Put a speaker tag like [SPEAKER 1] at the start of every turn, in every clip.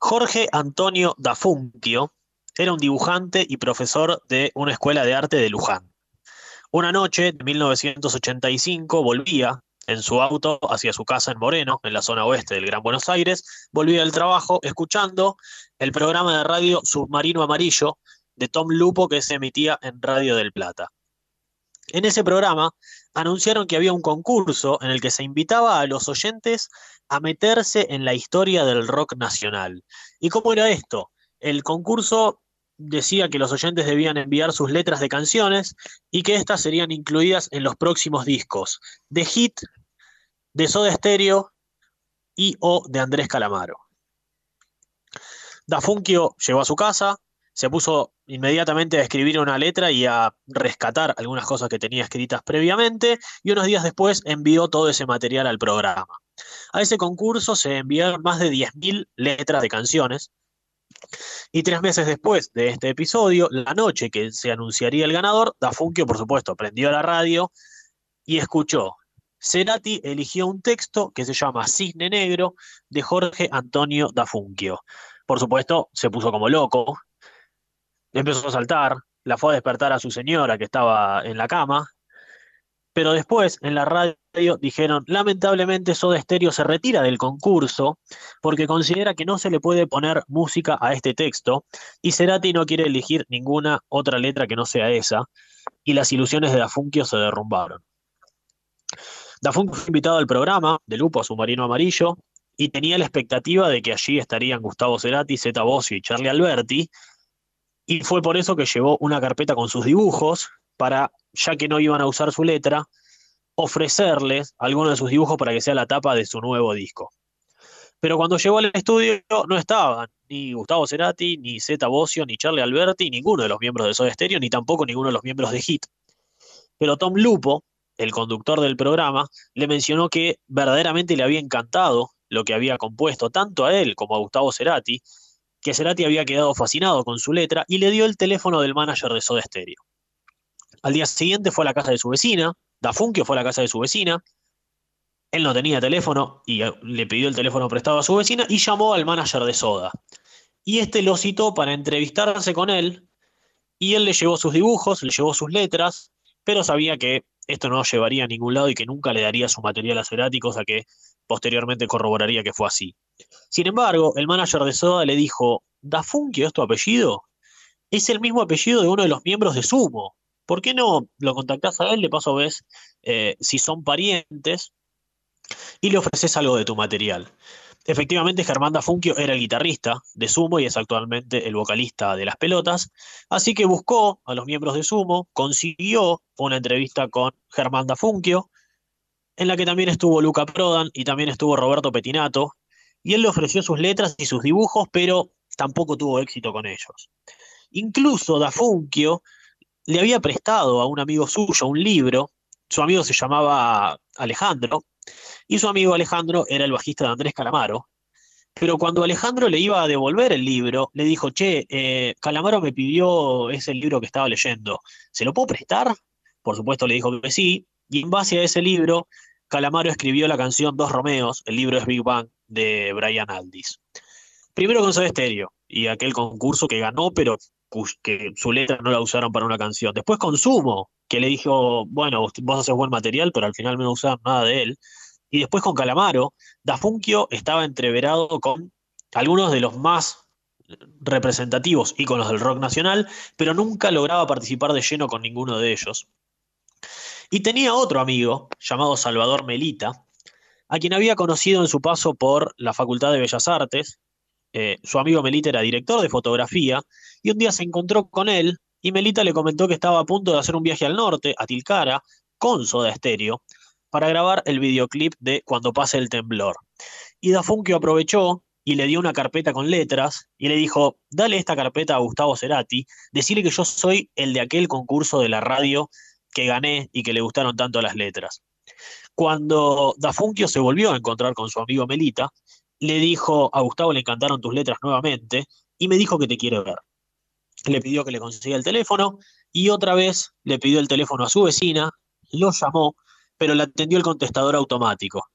[SPEAKER 1] Jorge Antonio Dafunquio era un dibujante y profesor de una escuela de arte de Luján. Una noche de 1985 volvía en su auto hacia su casa en Moreno, en la zona oeste del Gran Buenos Aires, volvía del trabajo escuchando el programa de radio Submarino Amarillo de Tom Lupo que se emitía en Radio del Plata. En ese programa anunciaron que había un concurso en el que se invitaba a los oyentes a meterse en la historia del rock nacional. ¿Y cómo era esto? El concurso decía que los oyentes debían enviar sus letras de canciones y que éstas serían incluidas en los próximos discos de Hit, de Soda Stereo y o de Andrés Calamaro. Dafunquio llegó a su casa, se puso inmediatamente a escribir una letra y a rescatar algunas cosas que tenía escritas previamente y unos días después envió todo ese material al programa. A ese concurso se enviaron más de 10.000 letras de canciones y tres meses después de este episodio, la noche que se anunciaría el ganador, Dafunquio, por supuesto, prendió la radio y escuchó. Cerati eligió un texto que se llama Cisne Negro de Jorge Antonio Dafunquio. Por supuesto, se puso como loco, empezó a saltar, la fue a despertar a su señora que estaba en la cama, pero después en la radio dijeron, lamentablemente Soda Stereo se retira del concurso porque considera que no se le puede poner música a este texto y Cerati no quiere elegir ninguna otra letra que no sea esa y las ilusiones de Dafunquio se derrumbaron. Dafunquio fue invitado al programa de Lupo a Submarino Amarillo y tenía la expectativa de que allí estarían Gustavo Cerati, Zeta Bosio y Charlie Alberti, y fue por eso que llevó una carpeta con sus dibujos para, ya que no iban a usar su letra, ofrecerles algunos de sus dibujos para que sea la tapa de su nuevo disco. Pero cuando llegó al estudio no estaban ni Gustavo Cerati, ni Zeta Bosio, ni Charlie Alberti, ninguno de los miembros de Soda Stereo, ni tampoco ninguno de los miembros de Hit. Pero Tom Lupo, el conductor del programa, le mencionó que verdaderamente le había encantado lo que había compuesto, tanto a él como a Gustavo Cerati, que Cerati había quedado fascinado con su letra y le dio el teléfono del manager de Soda Stereo. Al día siguiente fue a la casa de su vecina, Dafunquio fue a la casa de su vecina, él no tenía teléfono y eh, le pidió el teléfono prestado a su vecina y llamó al manager de Soda. Y este lo citó para entrevistarse con él y él le llevó sus dibujos, le llevó sus letras, pero sabía que esto no llevaría a ningún lado y que nunca le daría su material a Cerati, cosa que posteriormente corroboraría que fue así. Sin embargo, el manager de Soda le dijo, ¿Dafunquio es tu apellido? Es el mismo apellido de uno de los miembros de Sumo. ¿Por qué no lo contactás a él? De paso ves eh, si son parientes y le ofreces algo de tu material. Efectivamente, Germán Dafunquio era el guitarrista de Sumo y es actualmente el vocalista de Las Pelotas, así que buscó a los miembros de Sumo, consiguió una entrevista con Germán Dafunquio, en la que también estuvo Luca Prodan y también estuvo Roberto Petinato, y él le ofreció sus letras y sus dibujos, pero tampoco tuvo éxito con ellos. Incluso Dafunquio le había prestado a un amigo suyo un libro, su amigo se llamaba Alejandro, y su amigo Alejandro era el bajista de Andrés Calamaro, pero cuando Alejandro le iba a devolver el libro, le dijo, che, eh, Calamaro me pidió ese libro que estaba leyendo, ¿se lo puedo prestar? Por supuesto le dijo que sí, y en base a ese libro, Calamaro escribió la canción Dos Romeos, el libro es Big Bang, de Brian Aldis. Primero con Soda Stereo y aquel concurso que ganó, pero que su letra no la usaron para una canción. Después con Sumo, que le dijo, bueno, vos haces buen material, pero al final no usaron nada de él. Y después con Calamaro, Dafunquio estaba entreverado con algunos de los más representativos íconos del rock nacional, pero nunca lograba participar de lleno con ninguno de ellos. Y tenía otro amigo llamado Salvador Melita, a quien había conocido en su paso por la Facultad de Bellas Artes. Eh, su amigo Melita era director de fotografía y un día se encontró con él y Melita le comentó que estaba a punto de hacer un viaje al norte, a Tilcara, con Soda Stereo, para grabar el videoclip de Cuando pase el temblor. Y Dafunquio aprovechó y le dio una carpeta con letras y le dijo, dale esta carpeta a Gustavo Cerati, decirle que yo soy el de aquel concurso de la radio que gané y que le gustaron tanto las letras. Cuando Dafunquio se volvió a encontrar con su amigo Melita, le dijo, a Gustavo le encantaron tus letras nuevamente, y me dijo que te quiere ver. Le pidió que le consiga el teléfono, y otra vez le pidió el teléfono a su vecina, lo llamó, pero le atendió el contestador automático.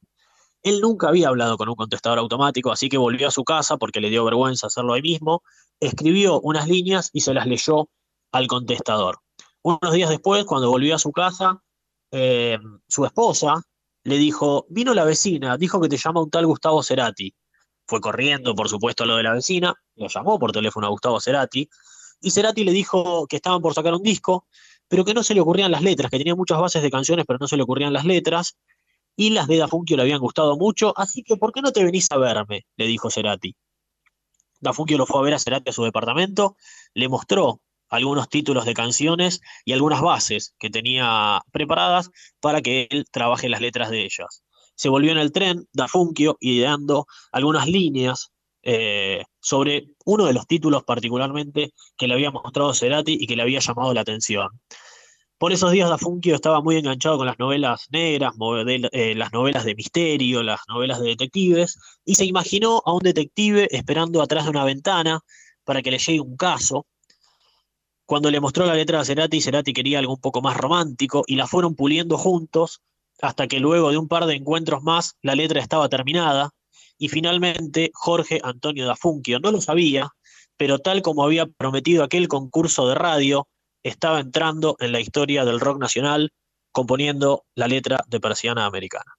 [SPEAKER 1] Él nunca había hablado con un contestador automático, así que volvió a su casa porque le dio vergüenza hacerlo ahí mismo, escribió unas líneas y se las leyó al contestador. Unos días después, cuando volvió a su casa, eh, su esposa le dijo, vino la vecina, dijo que te llama un tal Gustavo Cerati. Fue corriendo, por supuesto, a lo de la vecina, lo llamó por teléfono a Gustavo Cerati, y Cerati le dijo que estaban por sacar un disco, pero que no se le ocurrían las letras, que tenía muchas bases de canciones, pero no se le ocurrían las letras, y las de Da Funkio le habían gustado mucho, así que ¿por qué no te venís a verme? le dijo Cerati. Da Funkio lo fue a ver a Cerati a su departamento, le mostró algunos títulos de canciones y algunas bases que tenía preparadas para que él trabaje las letras de ellas. Se volvió en el tren, Da Funkio, ideando algunas líneas eh, sobre uno de los títulos particularmente que le había mostrado Cerati y que le había llamado la atención. Por esos días Da Funkio estaba muy enganchado con las novelas negras, eh, las novelas de misterio, las novelas de detectives, y se imaginó a un detective esperando atrás de una ventana para que le llegue un caso. Cuando le mostró la letra a Cerati, Cerati quería algo un poco más romántico y la fueron puliendo juntos hasta que luego de un par de encuentros más la letra estaba terminada y finalmente Jorge Antonio da Funkio no lo sabía, pero tal como había prometido aquel concurso de radio, estaba entrando en la historia del rock nacional componiendo la letra de Persiana Americana.